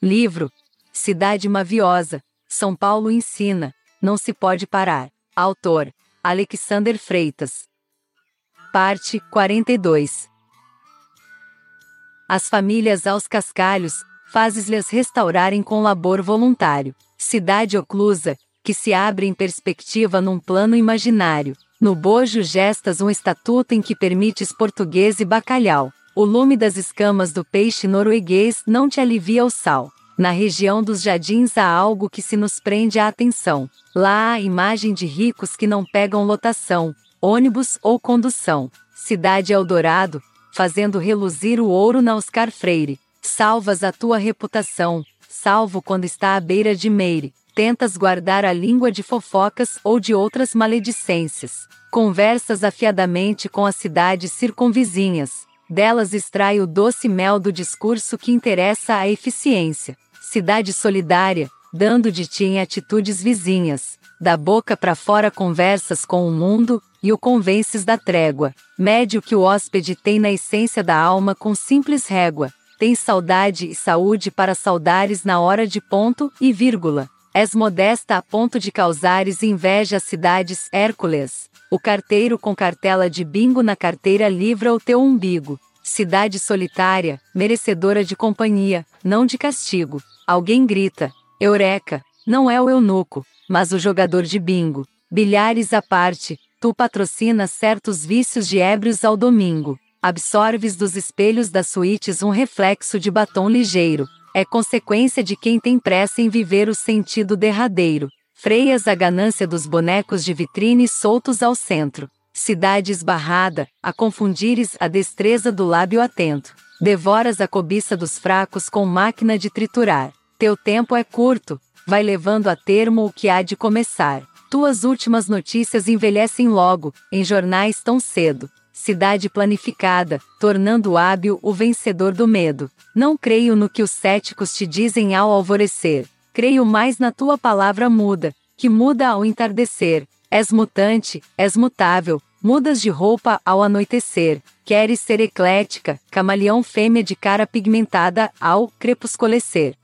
Livro Cidade Maviosa, São Paulo ensina, não se pode parar. Autor Alexander Freitas. Parte 42 As famílias aos cascalhos, fazes-lhes restaurarem com labor voluntário. Cidade oclusa, que se abre em perspectiva num plano imaginário. No bojo gestas um estatuto em que permites português e bacalhau. O lume das escamas do peixe norueguês não te alivia o sal. Na região dos jardins há algo que se nos prende a atenção. Lá há imagem de ricos que não pegam lotação, ônibus ou condução. Cidade Eldorado, fazendo reluzir o ouro na Oscar Freire. Salvas a tua reputação, salvo quando está à beira de Meire. Tentas guardar a língua de fofocas ou de outras maledicências. Conversas afiadamente com as cidades circunvizinhas. Delas extrai o doce mel do discurso que interessa à eficiência cidade solidária, dando de ti em atitudes vizinhas. Da boca para fora conversas com o mundo, e o convences da trégua. Médio que o hóspede tem na essência da alma com simples régua. Tens saudade e saúde para saudares na hora de ponto e vírgula. És modesta a ponto de causares inveja às cidades Hércules. O carteiro com cartela de bingo na carteira livra o teu umbigo. Cidade solitária, merecedora de companhia, não de castigo. Alguém grita: Eureka! Não é o eunuco, mas o jogador de bingo. Bilhares à parte, tu patrocinas certos vícios de ébrios ao domingo. Absorves dos espelhos das suítes um reflexo de batom ligeiro. É consequência de quem tem pressa em viver o sentido derradeiro. Freias a ganância dos bonecos de vitrine soltos ao centro. Cidade esbarrada, a confundires a destreza do lábio atento. Devoras a cobiça dos fracos com máquina de triturar. Teu tempo é curto, vai levando a termo o que há de começar. Tuas últimas notícias envelhecem logo, em jornais tão cedo. Cidade planificada, tornando hábil o vencedor do medo. Não creio no que os céticos te dizem ao alvorecer. Creio mais na tua palavra muda, que muda ao entardecer. És mutante, és mutável, mudas de roupa ao anoitecer. Queres ser eclética, camaleão fêmea de cara pigmentada ao crepusculecer.